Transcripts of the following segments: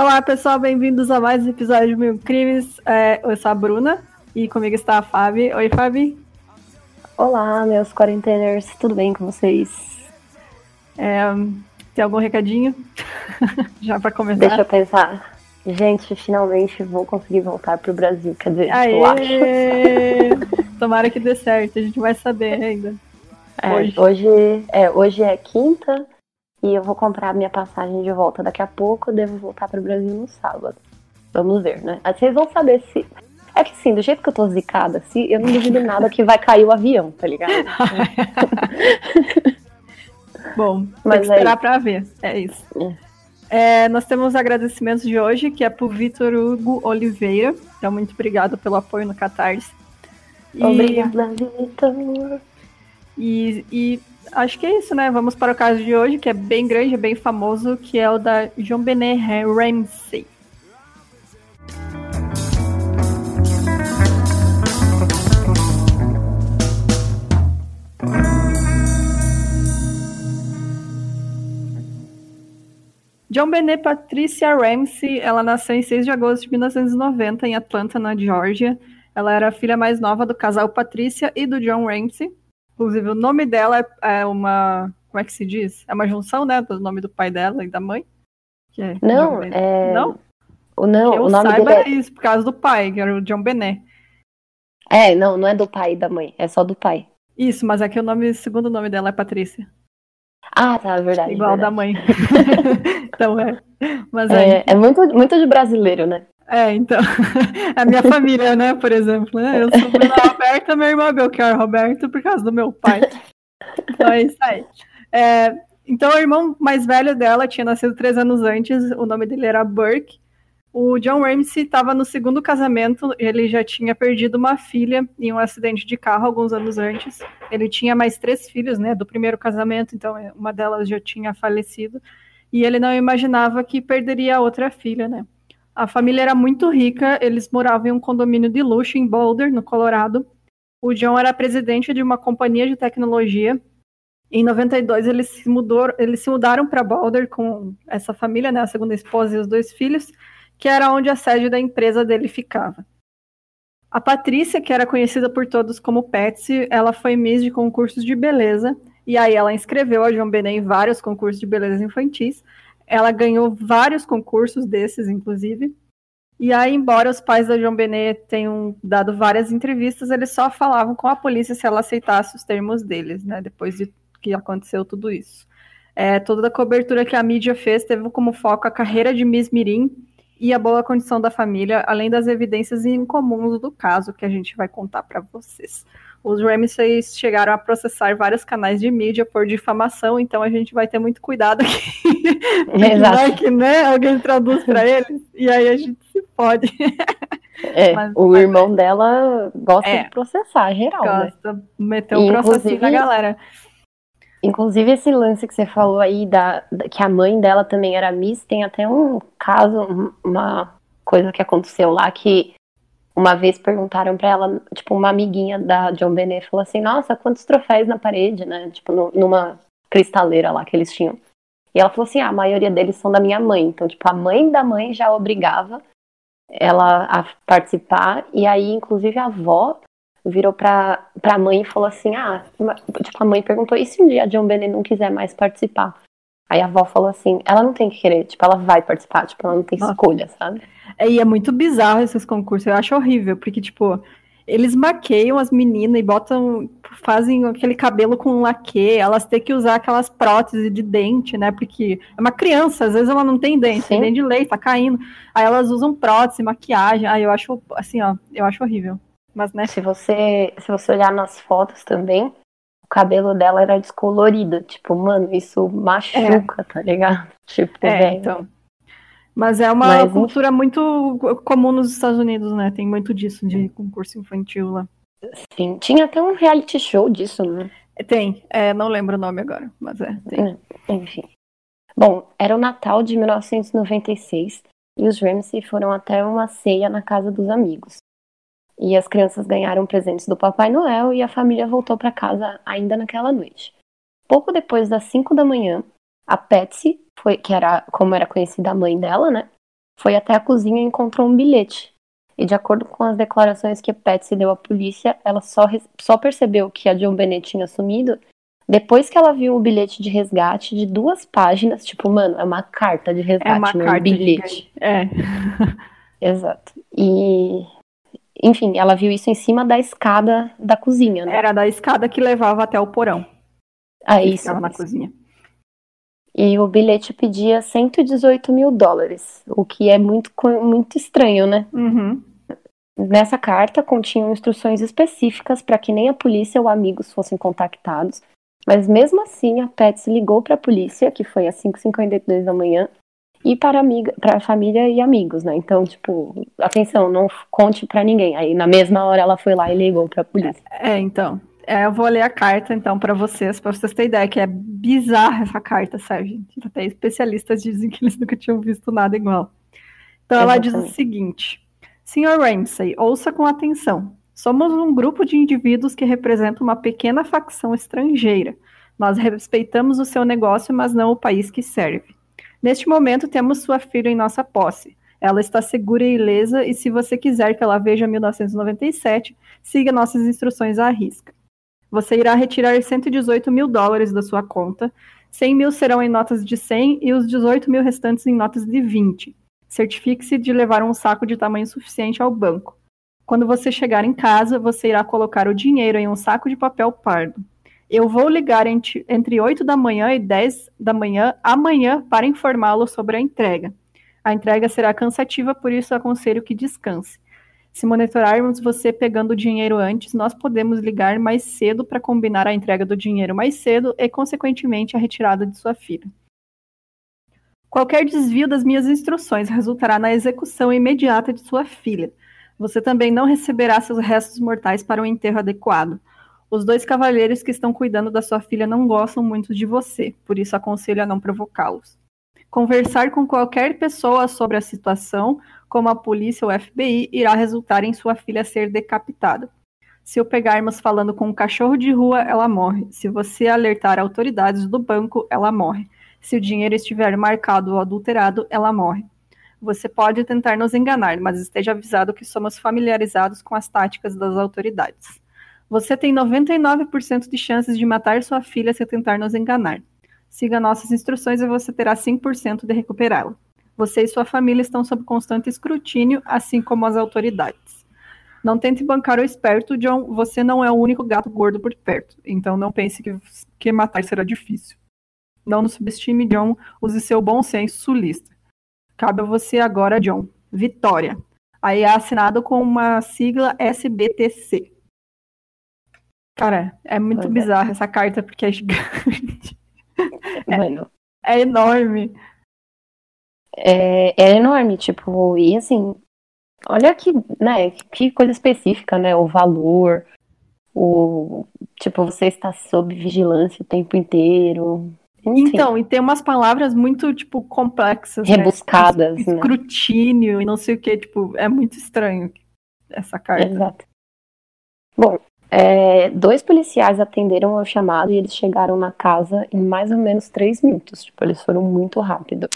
Olá pessoal, bem-vindos a mais um episódio de Mil Crimes. É, eu sou a Bruna e comigo está a Fabi. Oi, Fabi. Olá, meus quarenteners, tudo bem com vocês? É, tem algum recadinho? Já para começar? Deixa eu pensar. Gente, finalmente vou conseguir voltar pro Brasil. Quer dizer, Aê! eu acho. Tomara que dê certo, a gente vai saber ainda. É, Hoje. hoje. é, hoje é quinta e eu vou comprar minha passagem de volta daqui a pouco. Eu devo voltar pro Brasil no sábado. Vamos ver, né? Aí Vocês vão saber se. É que sim, do jeito que eu tô zicada, assim, eu não duvido nada que vai cair o avião, tá ligado? Bom, tem Mas que esperar aí- para ver. É isso. É, nós temos agradecimentos de hoje, que é pro Vitor Hugo Oliveira. Então, muito obrigado pelo apoio no Catarse. E, Obrigada, Vitor. E, e acho que é isso, né? Vamos para o caso de hoje, que é bem grande, bem famoso, que é o da John Benet Ramsey. John Benet Patricia Ramsey, ela nasceu em 6 de agosto de 1990 em Atlanta, na Geórgia. Ela era a filha mais nova do casal Patricia e do John Ramsey. Inclusive, o nome dela é- é uma. Como é que se diz? É uma junção, né? Do nome do pai dela e da mãe. É Não, é. Não? O, não, que eu o nome saiba dele é isso, por causa do pai, que era o John Benet. é... é. não, não é do pai e da mãe, é só do pai. Isso, mas é que o nome, segundo nome dela é Patrícia. Ah, tá, verdade. igual verdade. da mãe. então é. Mas é. É, é muito, muito de brasileiro, né? É, então. A minha família, né, por exemplo. Né? Eu sou Bruna Roberta, minha irmã Belchior Roberto, por causa do meu pai. Então é isso aí. É, então, o irmão mais velho dela tinha nascido três anos antes, o nome dele era Burke. O John Ramsey estava no segundo casamento, ele já tinha perdido uma filha em um acidente de carro alguns anos antes. Ele tinha mais três filhos, né, do primeiro casamento, então é, uma delas já tinha falecido. E ele não imaginava que perderia a outra filha, né? A família era muito rica, eles moravam em um condomínio de luxo em Boulder, no Colorado. O John era presidente de uma companhia de tecnologia. Em 92, eles se, mudou, eles se mudaram para Boulder com essa família, né, a segunda esposa e os dois filhos, que era onde a sede da empresa dele ficava. A Patrícia, que era conhecida por todos como Patsy, ela foi Miss de concursos de beleza, e aí ela inscreveu a João Benet em vários concursos de beleza infantis. Ela ganhou vários concursos desses, inclusive. E aí, embora os pais da João Benet tenham dado várias entrevistas, eles só falavam com a polícia se ela aceitasse os termos deles, né? Depois de que aconteceu tudo isso. É, toda a cobertura que a mídia fez teve como foco a carreira de Miss Mirim e a boa condição da família, além das evidências incomuns do caso que a gente vai contar para vocês. Os Ramsays chegaram a processar vários canais de mídia por difamação, então a gente vai ter muito cuidado aqui. Exato. que né, alguém traduz para eles e aí a gente se pode. É, Mas- o irmão dela gosta É. de processar geral, né? Gosta, meter um processinho Inclusive- na galera. Inclusive, esse lance que você falou aí, da, da- que a mãe dela também era Miss, tem até um caso, um- uma coisa que aconteceu lá, que uma vez perguntaram pra ela, tipo, uma amiguinha da John Benet falou assim, nossa, quantos troféus na parede, né? Tipo, no- numa cristaleira lá que eles tinham. E ela falou assim, ah, a maioria deles são da minha mãe. Então, tipo, a mãe da mãe já obrigava ela a participar, e aí, inclusive, a avó virou pra, pra mãe e falou assim: Ah, tipo, a mãe perguntou: e se um dia a John Bennett não quiser mais participar? Aí a avó falou assim: ela não tem que querer, tipo, ela vai participar, tipo, ela não tem Nossa. escolha, sabe? É, E é muito bizarro esses concursos, eu acho horrível, porque, tipo, eles maqueiam as meninas e botam, fazem aquele cabelo com laque, elas têm que usar aquelas próteses de dente, né? Porque é uma criança, às vezes ela não tem dente, tem Sim. de leite, tá caindo. Aí elas usam prótese, maquiagem. Aí eu acho, assim, ó, eu acho horrível. Mas, né? Se você, se você olhar nas fotos também, cabelo dela era descolorido. Tipo, mano, isso machuca, tá ligado? Tipo, É, velho. então. Mas é uma Mas, enfim. cultura muito comum nos Estados Unidos, né? Tem muito disso, de concurso infantil lá. Sim. Tinha até um reality show disso, né? Tem, é, não lembro o nome agora, mas é, tem. Enfim. Bom, era o Natal de 1996 e os Ramsey foram até uma ceia na casa dos amigos. E as crianças ganharam presentes do Papai Noel e a família voltou para casa ainda naquela noite. pouco depois das 5 da manhã, a Patsy, foi, que era como era conhecida a mãe dela, né? Foi até a cozinha e encontrou um bilhete. E de acordo com as declarações que a Patsy deu à polícia, ela só, só percebeu que a John Bennett tinha sumido depois que ela viu o bilhete de resgate de duas páginas, tipo, mano, é uma carta de resgate, é uma não carta um bilhete. De... É. Exato. E enfim, ela viu isso em cima da escada da cozinha, né? Era da escada que levava até o porão. Ah, isso. Ficava na cozinha. E o bilhete pedia 118 mil dólares, o que é muito, muito estranho, né? Uhum. Nessa carta continham instruções específicas para que nem a polícia ou amigos fossem contactados, mas mesmo assim a Patsy ligou para a polícia, que foi às 5h52 da manhã, e para amiga, para família e amigos, né? Então, tipo, atenção, não conte para ninguém. Aí na mesma hora ela foi lá e ligou para a polícia. É, então. É, eu vou ler a carta então para vocês, para vocês terem ideia que é bizarra essa carta, sabe? Até especialistas dizem que eles nunca tinham visto nada igual. Então Exatamente. ela diz o seguinte: Senhor Ramsey, ouça com atenção. Somos um grupo de indivíduos que representa uma pequena facção estrangeira. Nós respeitamos o seu negócio, mas não o país que serve. Neste momento, temos sua filha em nossa posse. Ela está segura e ilesa, e se você quiser que ela veja 1997, siga nossas instruções à risca. Você irá retirar 118 mil dólares da sua conta, 100 mil serão em notas de 100 e os 18 mil restantes em notas de 20. Certifique-se de levar um saco de tamanho suficiente ao banco. Quando você chegar em casa, você irá colocar o dinheiro em um saco de papel pardo. Eu vou ligar entre, entre 8 da manhã e 10 da manhã amanhã para informá-lo sobre a entrega. A entrega será cansativa, por isso aconselho que descanse. Se monitorarmos você pegando o dinheiro antes, nós podemos ligar mais cedo para combinar a entrega do dinheiro mais cedo e, consequentemente, a retirada de sua filha. Qualquer desvio das minhas instruções resultará na execução imediata de sua filha. Você também não receberá seus restos mortais para um enterro adequado. Os dois cavalheiros que estão cuidando da sua filha não gostam muito de você, por isso aconselho a não provocá-los. Conversar com qualquer pessoa sobre a situação, como a polícia ou FBI, irá resultar em sua filha ser decapitada. Se o pegarmos falando com um cachorro de rua, ela morre. Se você alertar autoridades do banco, ela morre. Se o dinheiro estiver marcado ou adulterado, ela morre. Você pode tentar nos enganar, mas esteja avisado que somos familiarizados com as táticas das autoridades. Você tem 99% de chances de matar sua filha se tentar nos enganar. Siga nossas instruções e você terá 5% de recuperá-la. Você e sua família estão sob constante escrutínio, assim como as autoridades. Não tente bancar o esperto, John. Você não é o único gato gordo por perto. Então não pense que, que matar será difícil. Não nos subestime, John. Use seu bom senso sulista. Cabe a você agora, John. Vitória. Aí é assinado com uma sigla SBTC. Cara, é muito pois é. bizarro é. essa carta porque é gigante. Mano. É, é enorme. É, é enorme, tipo, e assim, olha que, né, que coisa específica, né? O valor, o tipo, você está sob vigilância o tempo inteiro. Enfim. Então, e tem umas palavras muito, tipo, complexas. Né? Rebuscadas, né? Escrutínio né? e não sei o que, tipo, é muito estranho essa carta. Exato. Bom, é, dois policiais atenderam ao chamado e eles chegaram na casa em mais ou menos três minutos. Tipo, eles foram muito rápido.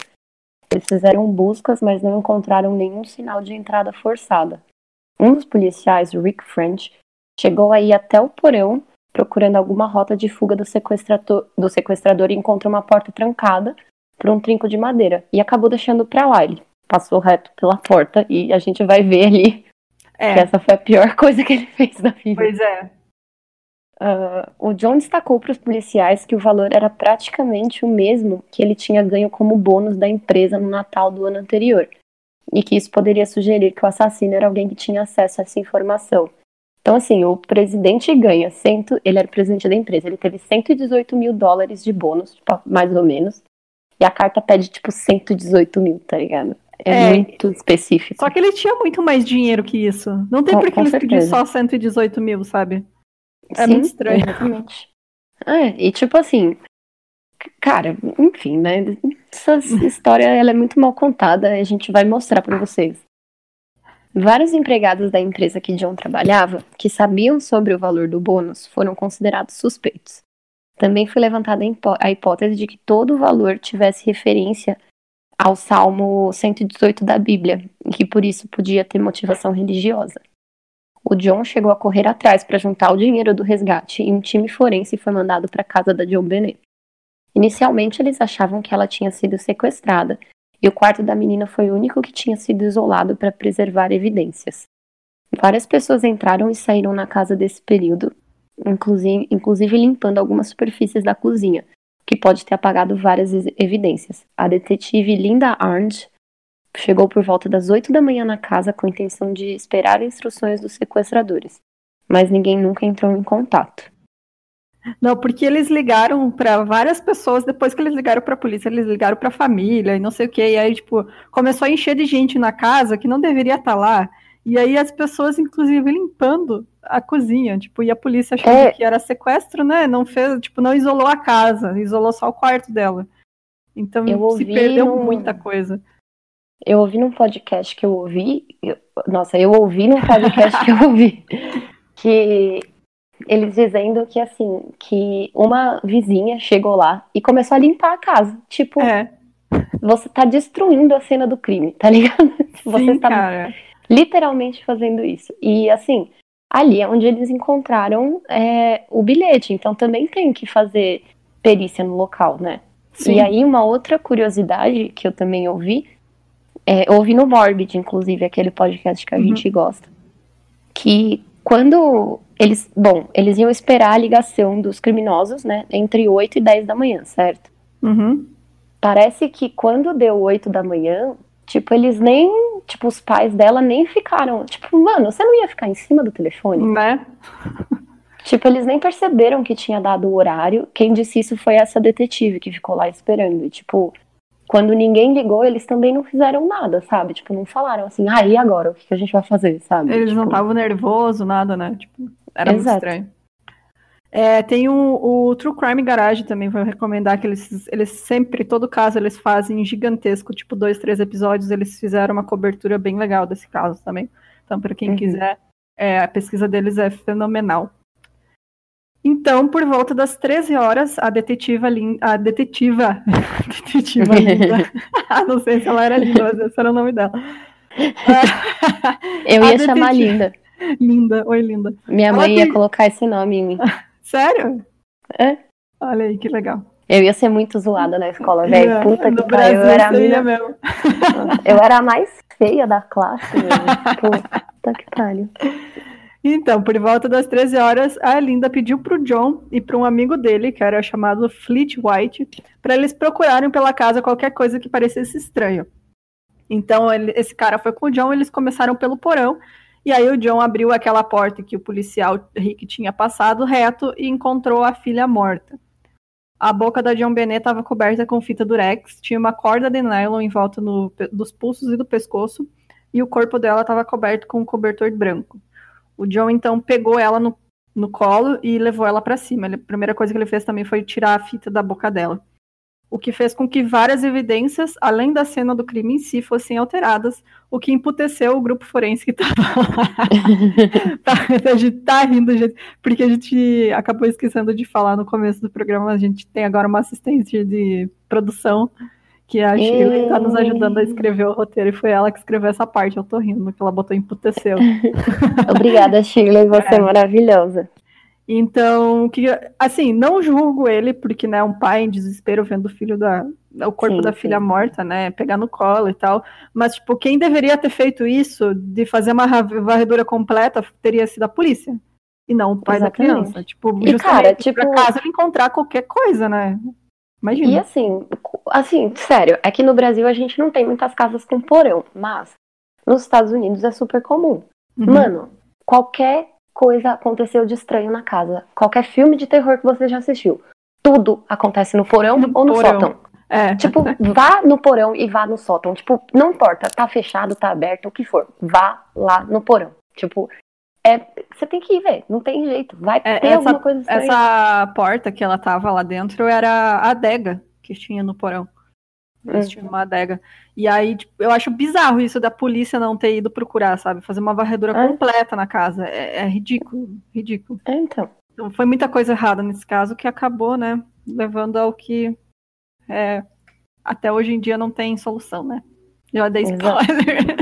Eles fizeram buscas, mas não encontraram nenhum sinal de entrada forçada. Um dos policiais, Rick French, chegou aí até o porão procurando alguma rota de fuga do sequestrador, do sequestrador e encontrou uma porta trancada por um trinco de madeira e acabou deixando para lá. Ele passou reto pela porta e a gente vai ver ali é. Essa foi a pior coisa que ele fez na vida. Pois é. Uh, o John destacou para os policiais que o valor era praticamente o mesmo que ele tinha ganho como bônus da empresa no Natal do ano anterior, e que isso poderia sugerir que o assassino era alguém que tinha acesso a essa informação. Então, assim, o presidente ganha, cento, ele era presidente da empresa, ele teve 118 mil dólares de bônus, tipo, mais ou menos, e a carta pede, tipo, 118 mil, tá ligado? É, é, muito específico. Só que ele tinha muito mais dinheiro que isso. Não tem por que eles pedir só 118 mil, sabe? É Sim, muito estranho. Exatamente. É, e tipo assim, cara, enfim, né? Essa história ela é muito mal contada, a gente vai mostrar para vocês. Vários empregados da empresa que John trabalhava, que sabiam sobre o valor do bônus, foram considerados suspeitos. também foi levantada a hipótese de que todo o valor tivesse referência ao Salmo 118 da Bíblia, e que por isso podia ter motivação religiosa. O John chegou a correr atrás para juntar o dinheiro do resgate e um time forense foi mandado para a casa da John Bennett. Inicialmente, eles achavam que ela tinha sido sequestrada e o quarto da menina foi o único que tinha sido isolado para preservar evidências. Várias pessoas entraram e saíram na casa desse período, inclusive, inclusive limpando algumas superfícies da cozinha, que pode ter apagado várias evidências. A detetive Linda Arndt chegou por volta das 8 da manhã na casa com a intenção de esperar instruções dos sequestradores, mas ninguém nunca entrou em contato. Não, porque eles ligaram para várias pessoas depois que eles ligaram para a polícia, eles ligaram para a família e não sei o que, e aí tipo começou a encher de gente na casa que não deveria estar tá lá. E aí as pessoas, inclusive, limpando a cozinha, tipo, e a polícia achando é. que era sequestro, né? Não fez, tipo, não isolou a casa, isolou só o quarto dela. Então se perdeu num... muita coisa. Eu ouvi num podcast que eu ouvi, eu... nossa, eu ouvi num podcast que eu ouvi que eles dizendo que assim, que uma vizinha chegou lá e começou a limpar a casa. Tipo, é. você tá destruindo a cena do crime, tá ligado? Você Sim, tá cara. literalmente fazendo isso. E assim, ali é onde eles encontraram é, o bilhete. Então também tem que fazer perícia no local, né? Sim. E aí, uma outra curiosidade que eu também ouvi, é, ouvi no Morbid, inclusive, aquele podcast que a uhum. gente gosta, que quando eles, bom, eles iam esperar a ligação dos criminosos, né, entre 8 e 10 da manhã, certo? Uhum. Parece que quando deu 8 da manhã, tipo, eles nem, tipo, os pais dela nem ficaram, tipo, mano, você não ia ficar em cima do telefone? Né? Tipo, eles nem perceberam que tinha dado o horário. Quem disse isso foi essa detetive que ficou lá esperando. E, tipo, quando ninguém ligou, eles também não fizeram nada, sabe? Tipo, não falaram assim, ah, e agora? O que a gente vai fazer, sabe? Eles tipo... não estavam nervosos, nada, né? Tipo, era Exato. muito estranho. É, tem um, o True Crime Garage também, vou recomendar que eles, eles sempre, todo caso, eles fazem gigantesco, tipo dois, três episódios, eles fizeram uma cobertura bem legal desse caso também. Então, para quem uhum. quiser, é, a pesquisa deles é fenomenal. Então, por volta das 13 horas, a detetiva linda. A detetiva. detetiva linda. não sei se ela era linda, mas esse era o nome dela. Eu ia chamar Linda. Linda, oi, Linda. Minha ela mãe tem... ia colocar esse nome em mim. Sério? É. Olha aí, que legal. Eu ia ser muito zoada na escola, velho. É, Puta que pariu. Eu era a minha... mesmo. Eu era a mais feia da classe, velho. Puta que pariu. Então, por volta das 13 horas, a Linda pediu para o John e para um amigo dele, que era chamado Fleet White, para eles procurarem pela casa qualquer coisa que parecesse estranho. Então, ele, esse cara foi com o John, eles começaram pelo porão, e aí o John abriu aquela porta que o policial Rick tinha passado reto e encontrou a filha morta. A boca da John Bennett estava coberta com fita durex, tinha uma corda de nylon em volta no, dos pulsos e do pescoço, e o corpo dela estava coberto com um cobertor branco. O John então pegou ela no, no colo e levou ela para cima. Ele, a primeira coisa que ele fez também foi tirar a fita da boca dela. O que fez com que várias evidências, além da cena do crime em si, fossem alteradas, o que emputeceu o grupo forense que estava lá. Tá, a gente tá rindo, gente, porque a gente acabou esquecendo de falar no começo do programa, a gente tem agora uma assistente de produção que a Shirley está nos ajudando a escrever o roteiro e foi ela que escreveu essa parte. Eu tô rindo, porque ela botou emputeceu. Obrigada, Shirley, você é, é maravilhosa. Então, que, assim, não julgo ele, porque, né, um pai em desespero vendo o filho da. o corpo sim, da filha sim. morta, né? Pegar no colo e tal. Mas, tipo, quem deveria ter feito isso, de fazer uma varredura completa, teria sido a polícia. E não o pai Exatamente. da criança. Tipo, e, justamente cara, tipo... pra caso ele encontrar qualquer coisa, né? Imagina. E assim, assim, sério, é que no Brasil a gente não tem muitas casas com porão, mas nos Estados Unidos é super comum. Uhum. Mano, qualquer coisa aconteceu de estranho na casa. Qualquer filme de terror que você já assistiu. Tudo acontece no porão no ou no porão. sótão. É. Tipo, vá no porão e vá no sótão. Tipo, não importa, tá fechado, tá aberto, o que for. Vá lá no porão. Tipo, é, você tem que ir ver, não tem jeito. Vai é, ter essa, alguma coisa estranha. Essa porta que ela tava lá dentro era a adega que tinha no porão. Eles hum. tinham uma adega. E aí, tipo, eu acho bizarro isso da polícia não ter ido procurar, sabe? Fazer uma varredura é. completa na casa. É, é, ridículo, ridículo. É, então. Então, foi muita coisa errada nesse caso que acabou, né, levando ao que é, até hoje em dia não tem solução, né? Já dei spoiler.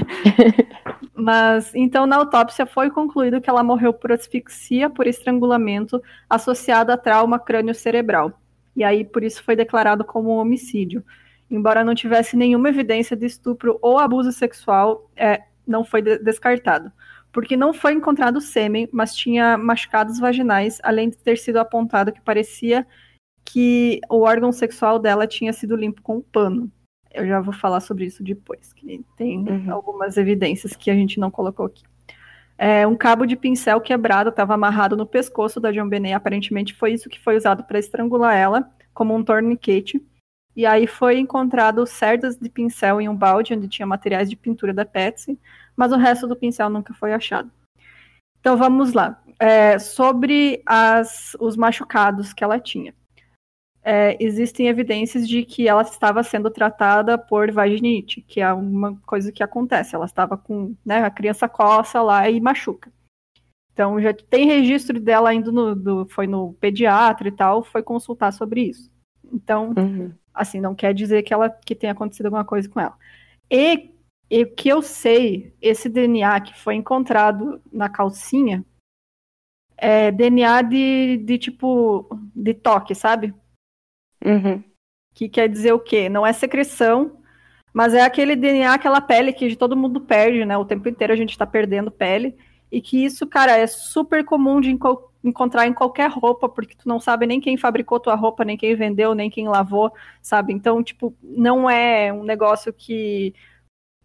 Mas então na autópsia foi concluído que ela morreu por asfixia por estrangulamento associado a trauma crânio-cerebral. E aí por isso foi declarado como homicídio. Embora não tivesse nenhuma evidência de estupro ou abuso sexual, é, não foi de descartado. Porque não foi encontrado sêmen, mas tinha machucados vaginais, além de ter sido apontado que parecia que o órgão sexual dela tinha sido limpo com um pano. Eu já vou falar sobre isso depois, que tem uhum. algumas evidências que a gente não colocou aqui. É, um cabo de pincel quebrado estava amarrado no pescoço da John Benet. Aparentemente foi isso que foi usado para estrangular ela, como um torniquete. E aí foi encontrado cerdas de pincel em um balde onde tinha materiais de pintura da Patsy, mas o resto do pincel nunca foi achado. Então vamos lá. É, sobre as, os machucados que ela tinha é, existem evidências de que ela estava sendo tratada por vaginite, que é uma coisa que acontece. Ela estava com, né, a criança coça lá e machuca. Então já tem registro dela indo no, do, foi no pediatra e tal, foi consultar sobre isso. Então, uhum. Assim, não quer dizer que ela que tenha acontecido alguma coisa com ela. E, o que eu sei, esse DNA que foi encontrado na calcinha é DNA de, de tipo de toque, sabe? Uhum. Que quer dizer o quê? Não é secreção, mas é aquele DNA, aquela pele que todo mundo perde, né? O tempo inteiro a gente tá perdendo pele. E que isso, cara, é super comum de encontrar em qualquer roupa, porque tu não sabe nem quem fabricou tua roupa, nem quem vendeu, nem quem lavou, sabe? Então, tipo, não é um negócio que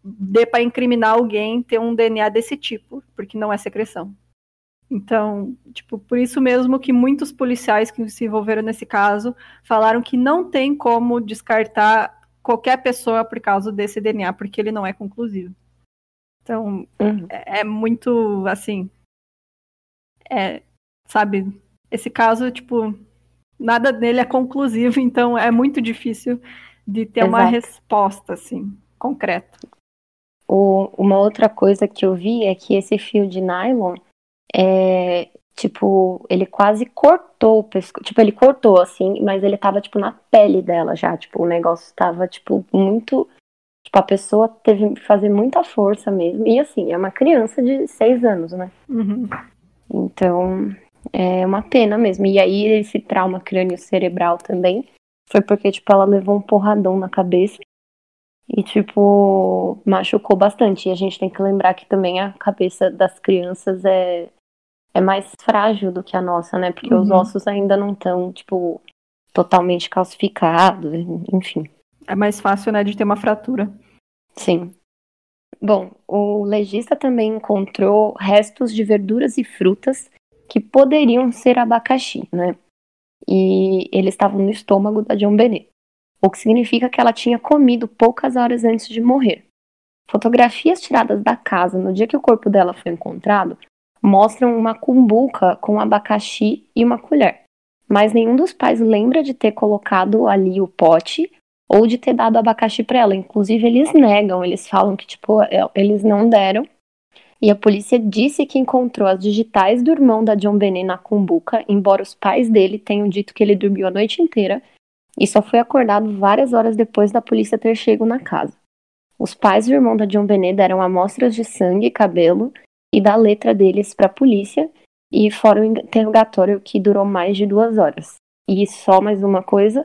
dê para incriminar alguém ter um DNA desse tipo, porque não é secreção. Então, tipo, por isso mesmo que muitos policiais que se envolveram nesse caso falaram que não tem como descartar qualquer pessoa por causa desse DNA, porque ele não é conclusivo. Então, uhum. é, é, muito assim. É, sabe, esse caso, tipo, nada dele é conclusivo, então é muito difícil de ter Exato. uma resposta, assim, concreta. O, uma outra coisa que eu vi é que esse fio de nylon é, tipo, ele quase cortou o pescoço. Tipo, ele cortou, assim, mas ele tava, tipo, na pele dela já. Tipo, o negócio tava, tipo, muito. Tipo, a pessoa teve que fazer muita força mesmo. E assim, é uma criança de seis anos, né? Uhum. Então, é uma pena mesmo. E aí, esse trauma crânio cerebral também foi porque, tipo, ela levou um porradão na cabeça. E, tipo, machucou bastante. E a gente tem que lembrar que também a cabeça das crianças é, é mais frágil do que a nossa, né? Porque uhum. os ossos ainda não estão, tipo, totalmente calcificados, enfim. É mais fácil, né, de ter uma fratura. Sim. Bom, o legista também encontrou restos de verduras e frutas que poderiam ser abacaxi, né? E eles estavam no estômago da John Bennett, o que significa que ela tinha comido poucas horas antes de morrer. Fotografias tiradas da casa no dia que o corpo dela foi encontrado mostram uma cumbuca com abacaxi e uma colher. Mas nenhum dos pais lembra de ter colocado ali o pote ou de ter dado abacaxi para ela. Inclusive, eles negam, eles falam que, tipo, é, eles não deram. E a polícia disse que encontrou as digitais do irmão da John Benet na cumbuca, embora os pais dele tenham dito que ele dormiu a noite inteira e só foi acordado várias horas depois da polícia ter chegado na casa. Os pais do irmão da John Benet deram amostras de sangue e cabelo e da letra deles para a polícia e fora o interrogatório que durou mais de duas horas. E só mais uma coisa,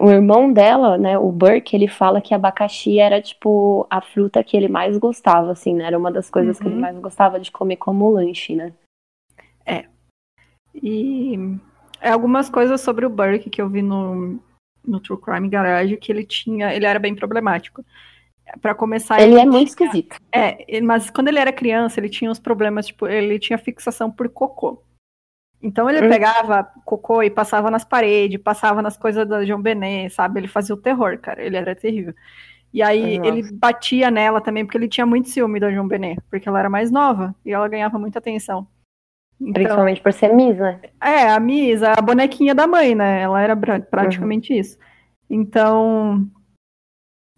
o irmão dela, né, o Burke, ele fala que abacaxi era tipo a fruta que ele mais gostava, assim, né? Era uma das coisas uhum. que ele uhum. mais gostava de comer como lanche, né? É. E é algumas coisas sobre o Burke que eu vi no, no True Crime Garage que ele tinha, ele era bem problemático para começar. Ele, ele é tinha, muito esquisito. É, mas quando ele era criança, ele tinha uns problemas, tipo, ele tinha fixação por cocô. Então ele hum. pegava cocô e passava nas paredes, passava nas coisas da João Benet, sabe? Ele fazia o terror, cara. Ele era terrível. E aí Nossa. ele batia nela também, porque ele tinha muito ciúme da João Benet, porque ela era mais nova e ela ganhava muita atenção. Então, Principalmente por ser Miss, né? É, a Miss, a bonequinha da mãe, né? Ela era praticamente uhum. isso. Então,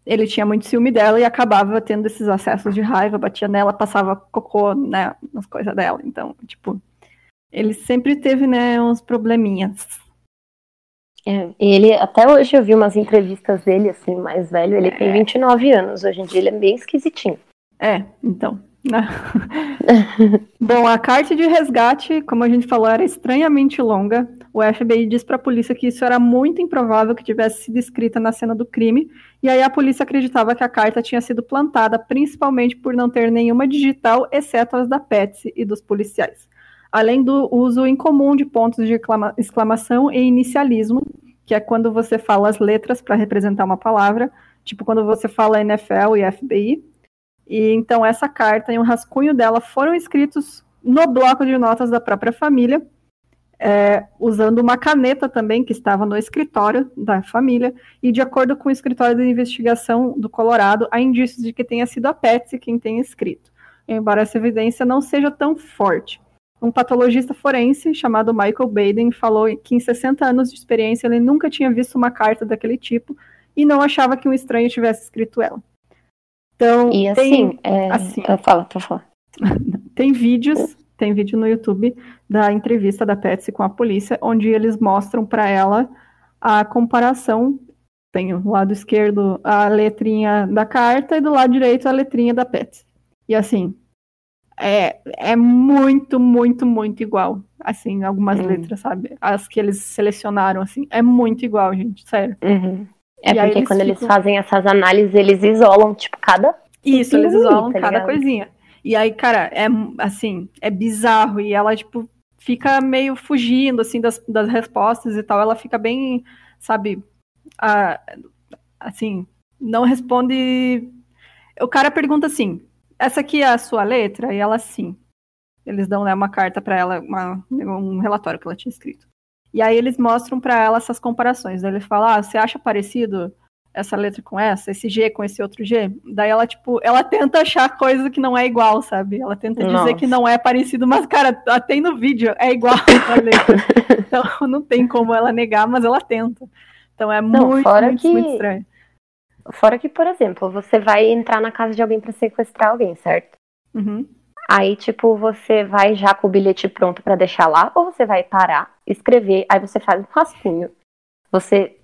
ele tinha muito ciúme dela e acabava tendo esses acessos de raiva, batia nela, passava cocô, né, nas coisas dela. Então, tipo, ele sempre teve, né, uns probleminhas. É, ele, até hoje eu vi umas entrevistas dele, assim, mais velho, ele é. tem 29 anos, hoje em dia ele é bem esquisitinho. É, então. Né? Bom, a carta de resgate, como a gente falou, era estranhamente longa. O FBI diz para a polícia que isso era muito improvável que tivesse sido escrita na cena do crime, e aí a polícia acreditava que a carta tinha sido plantada principalmente por não ter nenhuma digital, exceto as da Patsy e dos policiais além do uso incomum de pontos de exclamação e inicialismo, que é quando você fala as letras para representar uma palavra, tipo quando você fala NFL e FBI. E então essa carta e um rascunho dela foram escritos no bloco de notas da própria família, é, usando uma caneta também que estava no escritório da família, e de acordo com o escritório de investigação do Colorado, há indícios de que tenha sido a Patsy quem tenha escrito, embora essa evidência não seja tão forte um patologista forense chamado Michael Baden falou que em 60 anos de experiência ele nunca tinha visto uma carta daquele tipo e não achava que um estranho tivesse escrito ela. Então, e assim, tem, é... assim fala, tô falando. tem vídeos, tem vídeo no YouTube da entrevista da Patsy com a polícia, onde eles mostram para ela a comparação. Tem do lado esquerdo a letrinha da carta e do lado direito a letrinha da Patsy. E assim, é, é muito, muito, muito igual. Assim, algumas hum. letras, sabe? As que eles selecionaram, assim, é muito igual, gente, sério. Uhum. É e porque eles quando ficam... eles fazem essas análises, eles isolam, tipo, cada. Isso, eles isolam tá cada coisinha. E aí, cara, é assim, é bizarro. E ela, tipo, fica meio fugindo, assim, das, das respostas e tal. Ela fica bem, sabe, a, assim, não responde. O cara pergunta assim: essa aqui é a sua letra? E ela, sim. Eles dão né, uma carta para ela, uma, um relatório que ela tinha escrito. E aí eles mostram para ela essas comparações. Daí eles falam, ah, você acha parecido essa letra com essa, esse G com esse outro G? Daí ela, tipo, ela tenta achar coisa que não é igual, sabe? Ela tenta Nossa. dizer que não é parecido, mas, cara, tem no vídeo, é igual a letra. então não tem como ela negar, mas ela tenta. Então é não, muito, muito, que... muito estranho. Fora que, por exemplo, você vai entrar na casa de alguém para sequestrar alguém, certo? Uhum. Aí, tipo, você vai já com o bilhete pronto para deixar lá, ou você vai parar, escrever, aí você faz um rascunho. Você.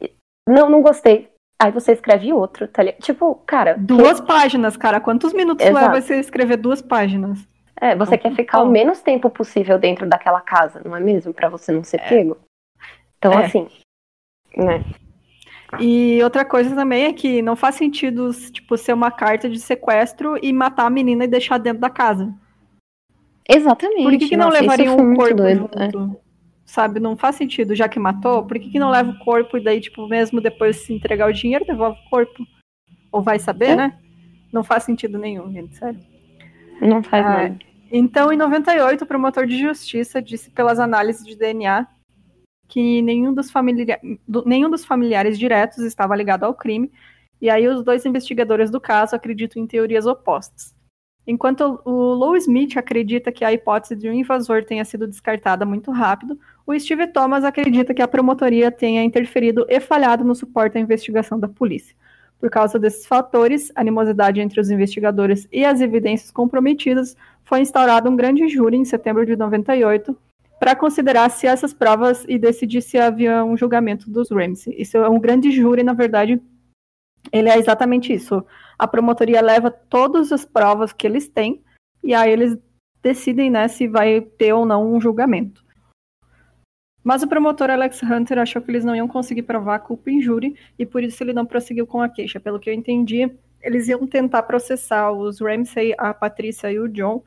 Não, não gostei. Aí você escreve outro, tá ligado? Tipo, cara. Duas que... páginas, cara. Quantos minutos Exato. leva você escrever duas páginas? É, você então, quer ficar o menos tempo possível dentro daquela casa, não é mesmo? para você não ser é. pego. Então, é. assim. Né? E outra coisa também é que não faz sentido, tipo, ser uma carta de sequestro e matar a menina e deixar dentro da casa. Exatamente. Por que, que não levariam o corpo doido, junto? É. Sabe, não faz sentido, já que matou, por que, que não leva o corpo e daí, tipo, mesmo depois se entregar o dinheiro, devolve o corpo? Ou vai saber, é. né? Não faz sentido nenhum, gente, sério. Não faz ah, nada. Então, em 98, o promotor de justiça disse pelas análises de DNA que nenhum dos, familia nenhum dos familiares diretos estava ligado ao crime, e aí os dois investigadores do caso acreditam em teorias opostas. Enquanto o Lou Smith acredita que a hipótese de um invasor tenha sido descartada muito rápido, o Steve Thomas acredita que a promotoria tenha interferido e falhado no suporte à investigação da polícia. Por causa desses fatores, animosidade entre os investigadores e as evidências comprometidas, foi instaurado um grande júri em setembro de 98, para considerar se essas provas e decidir se havia um julgamento dos Ramsey. Isso é um grande júri, na verdade, ele é exatamente isso. A promotoria leva todas as provas que eles têm e aí eles decidem né, se vai ter ou não um julgamento. Mas o promotor Alex Hunter achou que eles não iam conseguir provar a culpa em júri e por isso ele não prosseguiu com a queixa. Pelo que eu entendi, eles iam tentar processar os Ramsey, a Patrícia e o John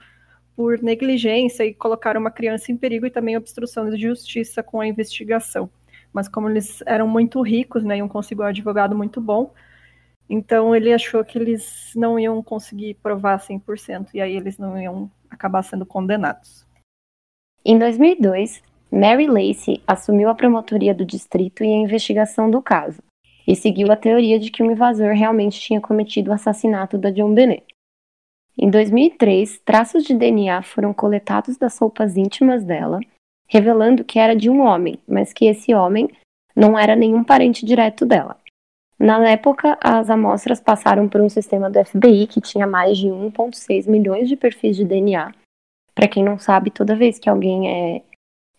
por negligência e colocar uma criança em perigo e também obstrução de justiça com a investigação. Mas como eles eram muito ricos, né, iam conseguir um advogado muito bom, então ele achou que eles não iam conseguir provar 100% e aí eles não iam acabar sendo condenados. Em 2002, Mary Lacey assumiu a promotoria do distrito e a investigação do caso, e seguiu a teoria de que o invasor realmente tinha cometido o assassinato da John Bennett. Em 2003, traços de DNA foram coletados das roupas íntimas dela, revelando que era de um homem, mas que esse homem não era nenhum parente direto dela. Na época, as amostras passaram por um sistema do FBI que tinha mais de 1,6 milhões de perfis de DNA. Para quem não sabe, toda vez que alguém é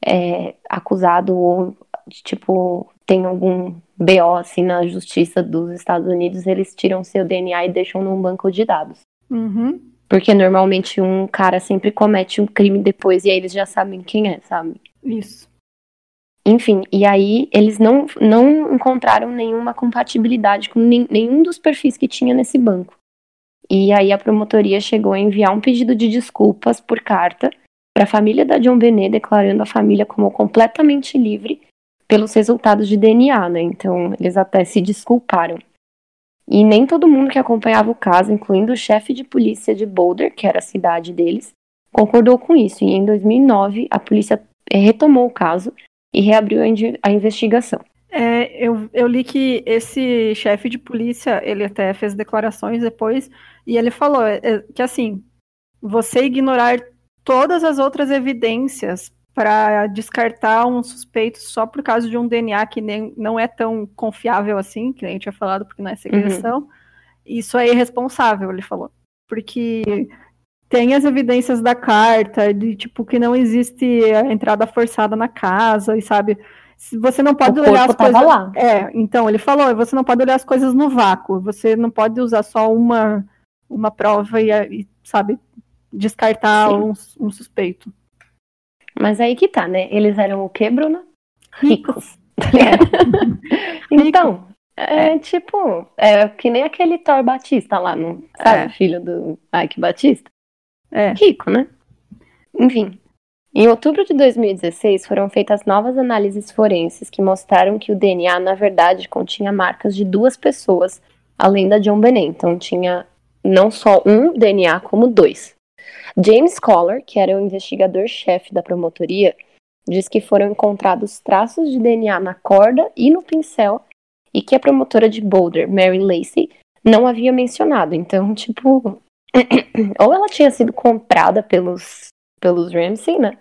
é, acusado ou, tipo, tem algum BO assim na justiça dos Estados Unidos, eles tiram seu DNA e deixam num banco de dados. Uhum. Porque normalmente um cara sempre comete um crime depois e aí eles já sabem quem é, sabe? Isso. Enfim, e aí eles não, não encontraram nenhuma compatibilidade com nenhum dos perfis que tinha nesse banco. E aí a promotoria chegou a enviar um pedido de desculpas por carta para a família da John Benet, declarando a família como completamente livre pelos resultados de DNA, né? Então eles até se desculparam. E nem todo mundo que acompanhava o caso, incluindo o chefe de polícia de Boulder, que era a cidade deles, concordou com isso. E em 2009 a polícia eh, retomou o caso e reabriu a investigação. É, eu, eu li que esse chefe de polícia, ele até fez declarações depois, e ele falou é, é que assim, você ignorar todas as outras evidências para descartar um suspeito só por causa de um DNA que nem, não é tão confiável assim, que a gente tinha falado, porque não é segregação, uhum. isso é irresponsável, ele falou. Porque tem as evidências da carta, de tipo que não existe a entrada forçada na casa, e sabe? Você não pode o olhar as coisas. Lá. É, então ele falou, você não pode olhar as coisas no vácuo, você não pode usar só uma, uma prova e, e sabe, descartar um, um, suspeito. Mas aí que tá, né? Eles eram o quê, Bruna? Ricos. É. então, é, tipo, é que nem aquele Thor Batista lá, no, sabe? É. Filho do Ike Batista. É. Rico, né? Enfim. Em outubro de 2016, foram feitas novas análises forenses que mostraram que o DNA, na verdade, continha marcas de duas pessoas, além da John Benet. Então, tinha não só um DNA, como dois. James Collar, que era o investigador-chefe da promotoria, diz que foram encontrados traços de DNA na corda e no pincel e que a promotora de Boulder, Mary Lacey, não havia mencionado. Então, tipo, ou ela tinha sido comprada pelos, pelos Ramsey, né?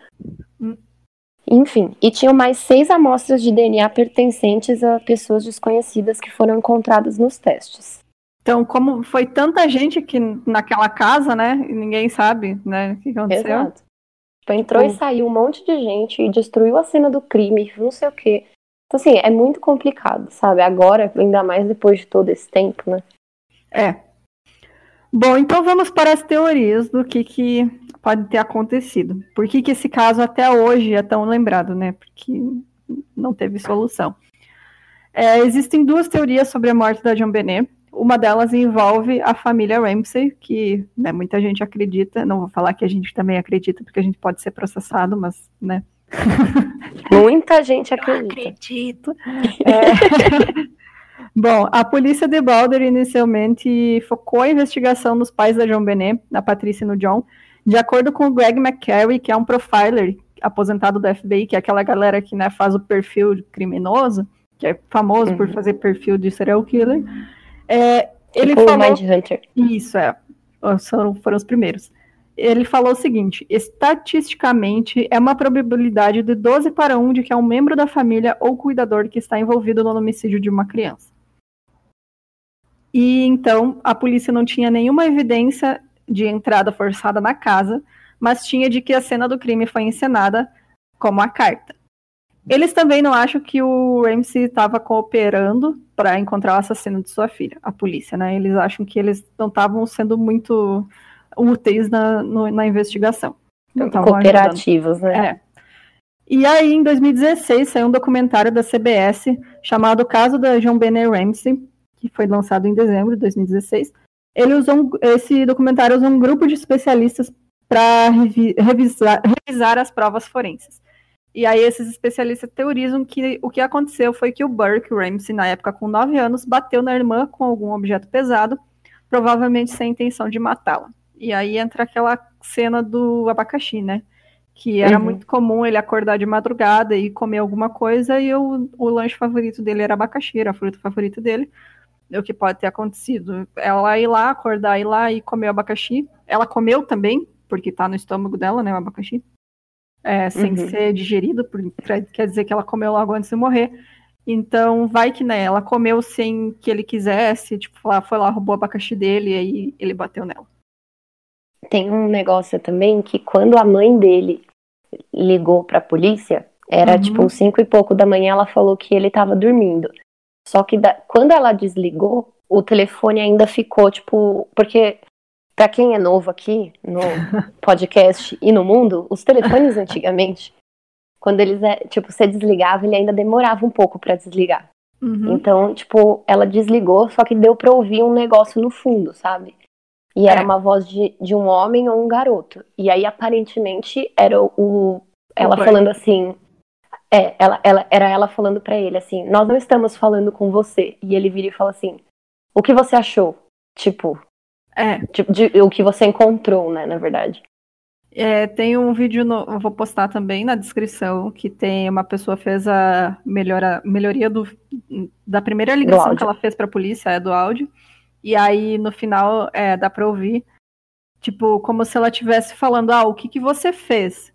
Enfim, e tinham mais seis amostras de DNA pertencentes a pessoas desconhecidas que foram encontradas nos testes. Então, como foi tanta gente aqui naquela casa, né? E ninguém sabe, né? O que aconteceu. Exato. Tipo, entrou e saiu um monte de gente e destruiu a cena do crime, não sei o quê. Então, assim, é muito complicado, sabe? Agora, ainda mais depois de todo esse tempo, né? É, Bom, então vamos para as teorias do que, que pode ter acontecido. Por que, que esse caso até hoje é tão lembrado, né? Porque não teve solução. É, existem duas teorias sobre a morte da John Benet. Uma delas envolve a família Ramsey, que né, muita gente acredita. Não vou falar que a gente também acredita, porque a gente pode ser processado, mas, né? Muita gente acredita. Eu acredito. É... Bom, a polícia de Boulder inicialmente focou a investigação nos pais da John Benet, na Patrícia e no John. De acordo com o Greg McCary, que é um profiler aposentado do FBI, que é aquela galera que né, faz o perfil criminoso, que é famoso uhum. por fazer perfil de serial killer. É, ele falou... Mindhunter. Isso, é. Foram, foram os primeiros. Ele falou o seguinte: estatisticamente, é uma probabilidade de 12 para 1 de que é um membro da família ou cuidador que está envolvido no homicídio de uma criança. E então a polícia não tinha nenhuma evidência de entrada forçada na casa, mas tinha de que a cena do crime foi encenada como a carta. Eles também não acham que o Ramsey estava cooperando para encontrar o assassino de sua filha, a polícia, né? Eles acham que eles não estavam sendo muito úteis na, no, na investigação. Cooperativos, né? É. E aí, em 2016, saiu um documentário da CBS chamado Caso da John Benner Ramsey, que foi lançado em dezembro de 2016. Ele usou um, esse documentário usou um grupo de especialistas para revi, revisar, revisar as provas forenses. E aí esses especialistas teorizam que o que aconteceu foi que o Burke Ramsey, na época com 9 anos, bateu na irmã com algum objeto pesado, provavelmente sem intenção de matá-la. E aí entra aquela cena do abacaxi, né? Que era uhum. muito comum ele acordar de madrugada e comer alguma coisa, e o, o lanche favorito dele era abacaxi, era a fruta favorita dele o que pode ter acontecido. Ela ir lá, acordar, ir lá e comer o abacaxi. Ela comeu também, porque tá no estômago dela, né, o abacaxi. É, sem uhum. ser digerido, quer dizer que ela comeu logo antes de morrer. Então, vai que, né, ela comeu sem que ele quisesse, tipo, foi lá, roubou o abacaxi dele e aí ele bateu nela. Tem um negócio também que quando a mãe dele ligou para a polícia, Era Uhum. tipo cinco e pouco da manhã, ela falou que ele tava dormindo. Só que da- quando ela desligou, o telefone ainda ficou, tipo. Porque, pra quem é novo aqui no podcast e no mundo, os telefones antigamente, quando eles, é, tipo, você desligava, ele ainda demorava um pouco pra desligar. Uhum. Então, tipo, ela desligou, só que deu pra ouvir um negócio no fundo, sabe? E era É. uma voz de, de um homem ou um garoto. E aí, aparentemente, era o. o- ela Burt. falando assim. É, ela, ela, era ela falando pra ele assim: Nós não estamos falando com você. E ele vira e fala assim: O que você achou? Tipo, É, tipo de- o que você encontrou, né, na verdade. é, tem um vídeo, no, eu vou postar também na descrição, que tem uma pessoa fez a melhora, melhoria do, da primeira ligação que ela fez pra polícia, é do áudio. E aí, no final, é, dá pra ouvir, tipo, como se ela estivesse falando, ah, o que, que você fez?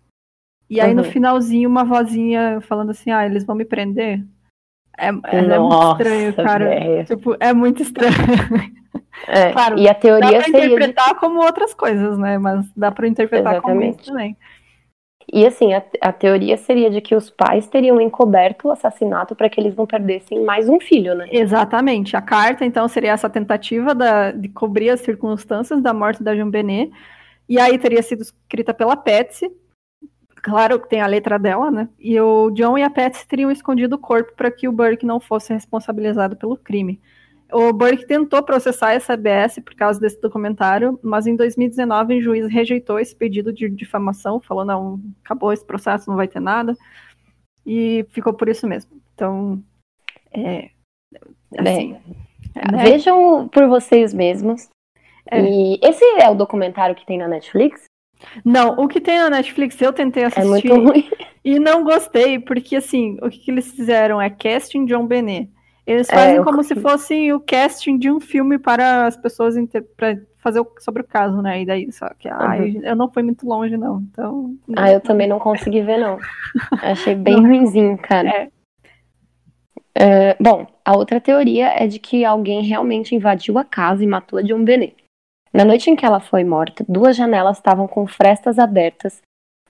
E aí, no Uhum. finalzinho, uma vozinha falando assim, ah, eles vão me prender? É, é muito Nossa, estranho, cara. velho. Tipo, é muito estranho. É, Claro, e a Dá teoria pra seria de interpretar como outras coisas, né? Mas dá pra interpretar como Exatamente. isso também. E assim, a, a teoria seria de que os pais teriam encoberto o assassinato para que eles não perdessem mais um filho, né? Exatamente. A carta, então, seria essa tentativa da- de cobrir as circunstâncias da morte da Jean Benet. E aí teria sido escrita pela Patsy. Claro que tem a letra dela, né? E o John e a Patsy teriam escondido o corpo para que o Burke não fosse responsabilizado pelo crime. O Burke tentou processar essa ABS por causa desse documentário, mas em 2019 o juiz rejeitou esse pedido de difamação, falou: não, acabou esse processo, não vai ter nada. E ficou por isso mesmo. Então, é. Assim, né? Vejam por vocês mesmos. É. E esse é o documentário que tem na Netflix? Não, o que tem na Netflix eu tentei É assistir muito ruim. e não gostei, porque assim, o que, que eles fizeram é casting John Benet. Eles É, fazem eu- como se fosse o casting de um filme para as pessoas para fazer o- sobre o caso, né? E daí, só que ai, eu não fui muito longe, não. Então. Ah, eu também não consegui ver, não. Achei bem ruinzinho, cara. É. É, bom, a outra teoria é de que alguém realmente invadiu a casa e matou a John Benet. Na noite em que ela foi morta, duas janelas estavam com frestas abertas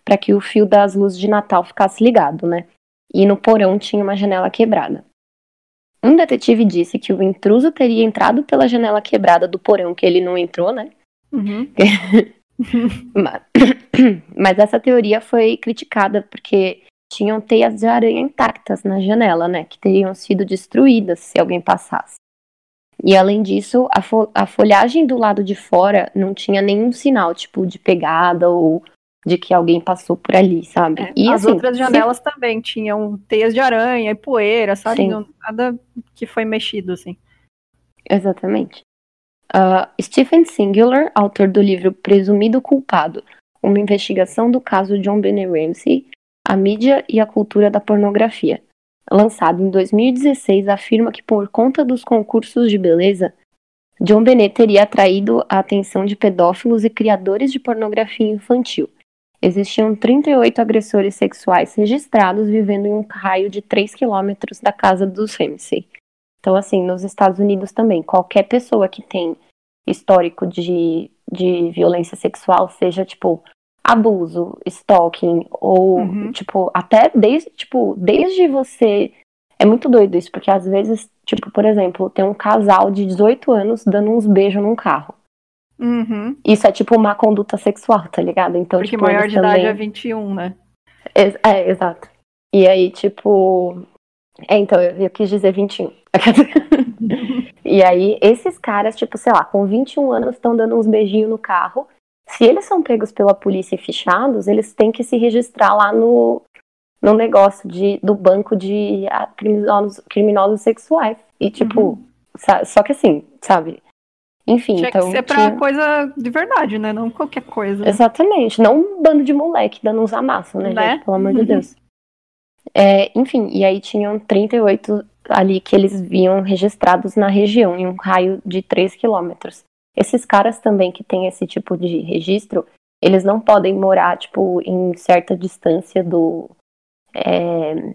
para que o fio das luzes de Natal ficasse ligado, né? E no porão tinha uma janela quebrada. Um detetive disse que o intruso teria entrado pela janela quebrada do porão que ele não entrou, né? Uhum. Ma- Mas essa teoria foi criticada porque tinham teias de aranha intactas na janela, né? Que teriam sido destruídas se alguém passasse. E além disso, a, fo- a folhagem do lado de fora não tinha nenhum sinal, tipo, de pegada ou de que alguém passou por ali, sabe? É, E As assim, outras se- janelas também tinham teias de aranha e poeira, sabe? Sim. Não- nada que foi mexido, assim. Exatamente. Ah, Stephen Singular, autor do livro Presumido Culpado, uma investigação do caso John Benet Ramsey, a mídia e a cultura da pornografia. Lançado em 2016, afirma que por conta dos concursos de beleza, John Benet teria atraído a atenção de pedófilos e criadores de pornografia infantil. Existiam 38 agressores sexuais registrados vivendo em um raio de 3 quilômetros da casa dos Ramsey. Então, assim, nos Estados Unidos também, qualquer pessoa que tem histórico de, de violência sexual, seja, tipo, abuso, stalking, ou, Uhum. tipo, até desde, tipo, desde você... É muito doido isso, porque às vezes, tipo, por exemplo, tem um casal de 18 anos dando uns beijos num carro. Uhum. Isso é, tipo, uma conduta sexual, tá ligado? Então, Porque tipo, maior de idade também... é 21, né? Ex- É, exato. E aí, tipo. É, então, eu, eu quis dizer 21. e aí, esses caras, tipo, sei lá, com 21 anos estão dando uns beijinhos no carro. Se eles são pegos pela polícia e fichados, eles têm que se registrar lá no, no negócio de, do banco de criminosos, criminosos sexuais. E, tipo, Uhum. só que assim, sabe? Enfim, Tinha então. que ser pra tinha- coisa de verdade, né? Não qualquer coisa. Exatamente, não um bando de moleque dando uns amassos, né, Né? gente? Pelo amor de Deus. É, enfim, e aí tinham 38 ali que eles viam registrados na região, em um raio de 3 quilômetros. Esses caras também que têm esse tipo de registro, eles não podem morar, tipo, em certa distância do. é,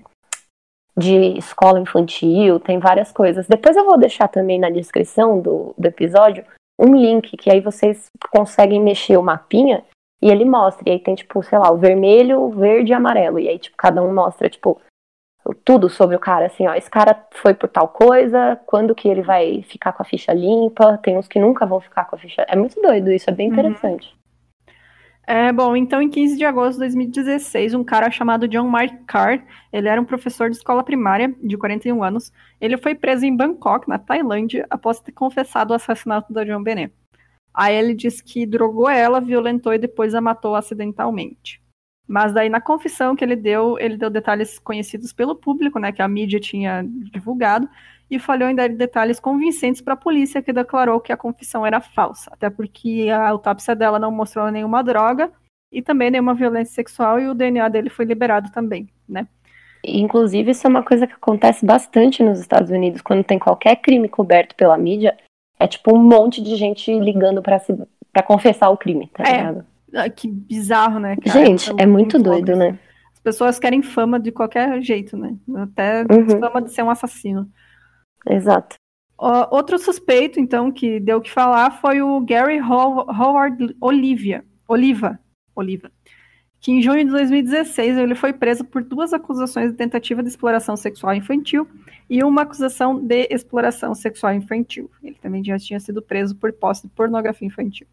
de escola infantil, tem várias coisas. Depois eu vou deixar também na descrição do, do episódio um link que aí vocês conseguem mexer o mapinha E ele mostra, e aí tem, tipo, sei lá, o vermelho, o verde e amarelo. E aí, tipo, cada um mostra, tipo, tudo sobre o cara, assim, ó, esse cara foi por tal coisa, quando que ele vai ficar com a ficha limpa, tem uns que nunca vão ficar com a ficha. É muito doido isso, é bem uhum. interessante. Uhum. É, bom, então em 15 de agosto de 2016, um cara chamado John Mark Carr, ele era um professor de escola primária de 41 anos, ele foi preso em Bangkok, na Tailândia, após ter confessado o assassinato da John Benet. Aí ele disse que drogou ela, violentou e depois a matou acidentalmente. Mas daí na confissão que ele deu, ele deu detalhes conhecidos pelo público, né, que a mídia tinha divulgado, e falhou em dar detalhes convincentes para a polícia, que declarou que a confissão era falsa, até porque a autópsia dela não mostrou nenhuma droga e também nenhuma violência sexual e o DNA dele foi liberado também, né? Inclusive, isso é uma coisa que acontece bastante nos Estados Unidos, quando tem qualquer crime coberto pela mídia, é tipo um monte de gente ligando para se... para confessar o crime, tá é. ligado? Ah, que bizarro, né? Cara? Gente, é, é muito doido, né? As pessoas querem fama de qualquer jeito, né? Até uhum. fama de ser um assassino. Exato. outro suspeito, então, que deu o que falar foi o Gary Howard Olivia, Oliva, Oliva, que em junho de 2016 ele foi preso por duas acusações de tentativa de exploração sexual infantil e uma acusação de exploração sexual infantil. Ele também já tinha sido preso por posse de pornografia infantil.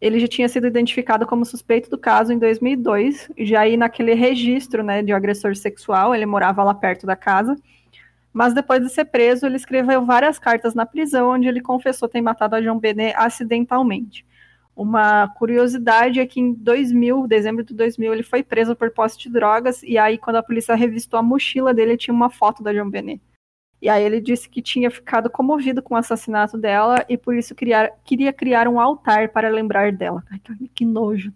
Ele já tinha sido identificado como suspeito do caso em 2002, já aí naquele registro né, de agressor sexual, ele morava lá perto da casa, mas depois de ser preso, ele escreveu várias cartas na prisão onde ele confessou ter matado a João Benet acidentalmente. Uma curiosidade é que em 2000, dezembro de 2000, ele foi preso por posse de drogas e aí quando a polícia revistou a mochila dele, tinha uma foto da João Benet. E aí ele disse que tinha ficado comovido com o assassinato dela e por isso criar, queria criar um altar para lembrar dela. Ai, que nojo.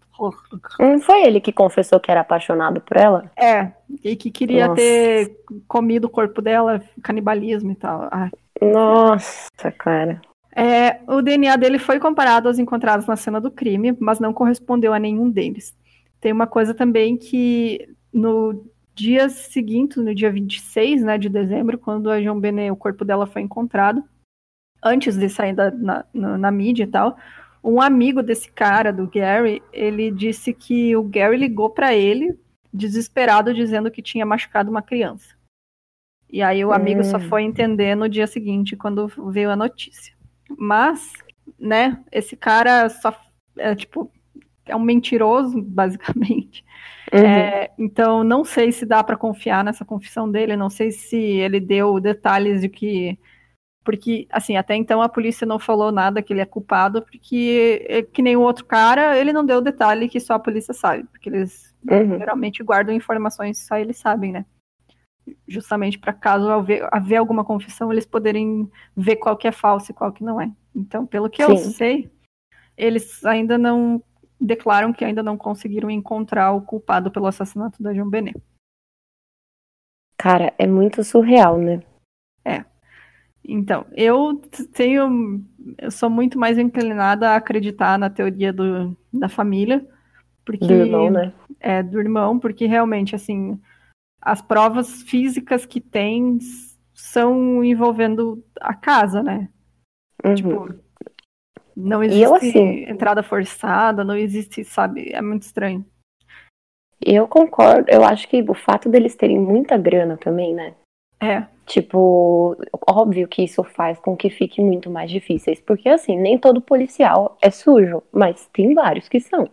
Não foi ele que confessou que era apaixonado por ela? É, e que queria Nossa. ter comido o corpo dela, canibalismo e tal. Ai. Nossa, cara. É, o DNA dele foi comparado aos encontrados na cena do crime, mas não correspondeu a nenhum deles. Tem uma coisa também que no dia seguinte, no dia 26 né, de dezembro, quando a João Benet, o corpo dela foi encontrado, antes de sair da, na, na, na, mídia e tal, um amigo desse cara, do Gary, ele disse que o Gary ligou para ele, desesperado, dizendo que tinha machucado uma criança. E aí o amigo hum. só foi entender no dia seguinte, quando veio a notícia. Mas, né, esse cara só, é, tipo, é um mentiroso, basicamente. Uhum. É, então, não sei se dá para confiar nessa confissão dele, não sei se ele deu detalhes de que. Porque, assim, até então a polícia não falou nada que ele é culpado, porque, é que nem o outro cara, ele não deu detalhe que só a polícia sabe, porque eles uhum. geralmente guardam informações que só eles sabem, né? Justamente para caso haver, haver, alguma confissão, eles poderem ver qual que é falso e qual que não é. Então, pelo que Sim. eu sei, eles ainda não declaram que ainda não conseguiram encontrar o culpado pelo assassinato da João Benet. Cara, é muito surreal, né? É. Então, eu tenho. Eu sou muito mais inclinada a acreditar na teoria do, da família. Porque, do irmão, né? É, do irmão, porque realmente, assim, as provas físicas que tem são envolvendo a casa, né? Uhum. Tipo, não existe eu, assim, entrada forçada, não existe, sabe? É muito estranho. Eu concordo. Eu acho que o fato deles terem muita grana também, né? É. Tipo, óbvio que isso faz com que fique muito mais difíceis. Porque, assim, nem todo policial é sujo, mas tem vários que são.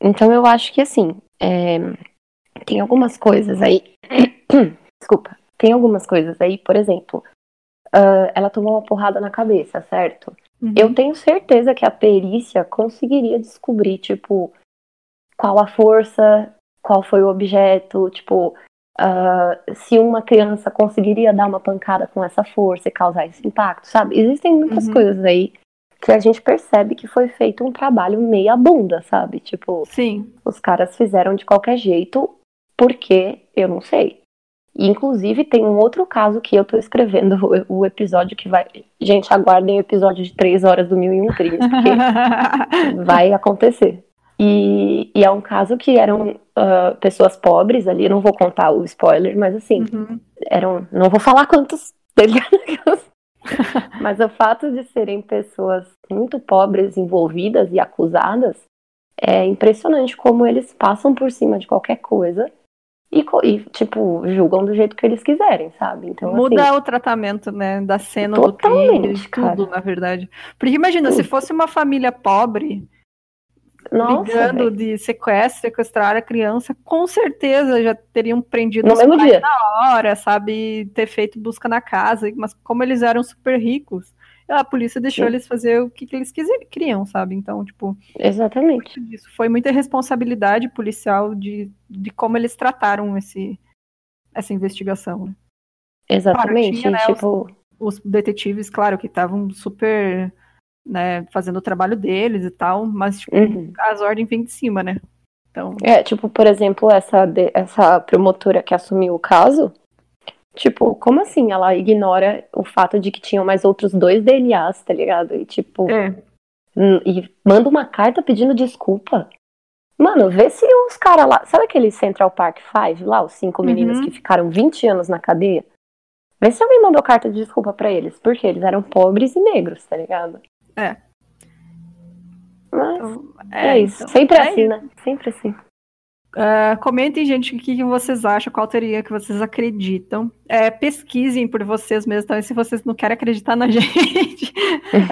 Então, eu acho que, assim, é... tem algumas coisas aí. Desculpa. Tem algumas coisas aí, por exemplo, uh, ela tomou uma porrada na cabeça, certo? Uhum. Eu tenho certeza que a perícia conseguiria descobrir, tipo, qual a força, qual foi o objeto, tipo, uh, se uma criança conseguiria dar uma pancada com essa força e causar esse impacto, sabe? Existem muitas uhum. coisas aí que a gente percebe que foi feito um trabalho meia bunda, sabe? Tipo, Sim. os caras fizeram de qualquer jeito, porque eu não sei. E, inclusive, tem um outro caso que eu tô escrevendo o, o, episódio que vai. Gente, aguardem o episódio de três horas do Mil e Um Crimes, porque vai acontecer. E, e, é um caso que eram uh, pessoas pobres ali, não vou contar o spoiler, mas assim, uhum. eram. Não vou falar quantos. mas o fato de serem pessoas muito pobres envolvidas e acusadas é impressionante como eles passam por cima de qualquer coisa e, e, tipo, julgam do jeito que eles quiserem, sabe? Então, Muda assim, o tratamento, né, da cena Totalmente, do crime, tudo, na verdade. Porque imagina, se fosse uma família pobre, nossa, ligando véio. de sequestro, sequestrar a criança, com certeza já teriam prendido no mesmo dia. na hora, sabe? Ter feito busca na casa, mas como eles eram super ricos, a polícia deixou Sim. eles fazer o que, que eles quiserem, queriam, sabe? Então, tipo, Exatamente. isso foi muita responsabilidade policial de, de como eles trataram esse, essa investigação. né? Exatamente. tinha, né, tipo, Os detetives, claro, que estavam super né, fazendo o trabalho deles e tal, mas tipo, uhum. as ordens vêm de cima, né? Então, É, tipo, por exemplo, essa, de- essa promotora que assumiu o caso, tipo, como assim ela ignora o fato de que tinham mais outros dois DNAs, tá ligado? E tipo, é, e manda uma carta pedindo desculpa. Mano, vê se os caras lá. Sabe aquele Central Park Five lá, os cinco meninos Uhum. que ficaram 20 anos na cadeia? Vê se alguém mandou carta de desculpa pra eles, porque eles eram pobres e negros, tá ligado? É. Mas então, é, isso. então, Sempre é assim, isso. né? Sempre assim. É, comentem, gente, o que, que vocês acham, qual teoria que vocês acreditam. É, pesquisem por vocês mesmos também, se vocês não querem acreditar na gente.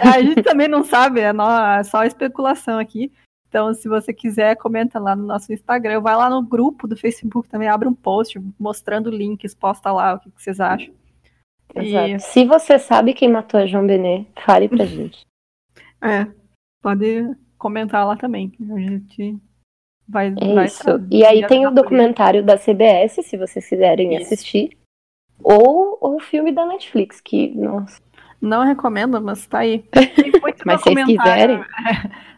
a gente também não sabe, é, nó- é só especulação aqui. Então, se você quiser, comenta lá no nosso Instagram. Vai lá no grupo do Facebook também, abre um post mostrando links, posta lá o que, que vocês acham. E-. Se você sabe quem matou a João Benet, fale pra gente. É, pode comentar lá também. A gente vai. É vai isso. E aí tem o documentário da CBS, se vocês quiserem Isso. assistir. Ou o filme da Netflix, que, nossa. Não recomendo, mas tá aí. Tem muito Mas se vocês quiserem.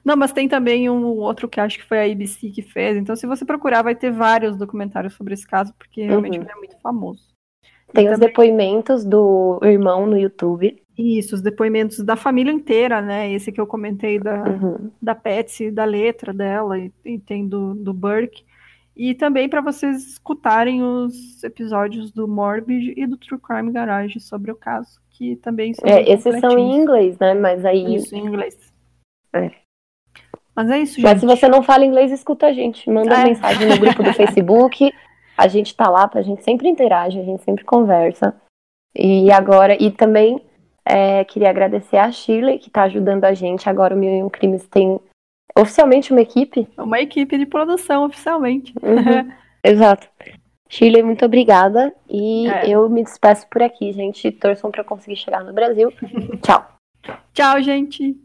Não, mas tem também um outro que acho que foi a ABC que fez. Então, se você procurar, vai ter vários documentários sobre esse caso, porque realmente Uhum. ele é muito famoso. Tem E os também- depoimentos do irmão no YouTube. Isso, os depoimentos da família inteira, né? Esse que eu comentei da, Uhum. da Patsy, da letra dela, e, e tem do, do Burke. E também para vocês escutarem os episódios do Morbid e do True Crime Garage sobre o caso, que também são É, esses são em inglês, né? Mas aí. Isso, em inglês. É. Mas é isso, gente. Mas se você não fala inglês, escuta a gente. Manda É. mensagem no grupo do Facebook. A gente tá lá, a gente sempre interage, a gente sempre conversa. E agora, e também é, queria agradecer a Shirley, que tá ajudando a gente. Agora o Mil e Um Crimes tem oficialmente uma equipe. Uma equipe de produção, oficialmente. Uhum. Exato. Shirley, muito obrigada. E É. eu me despeço por aqui, gente. Torçam eu conseguir chegar no Brasil. Tchau. Tchau, gente.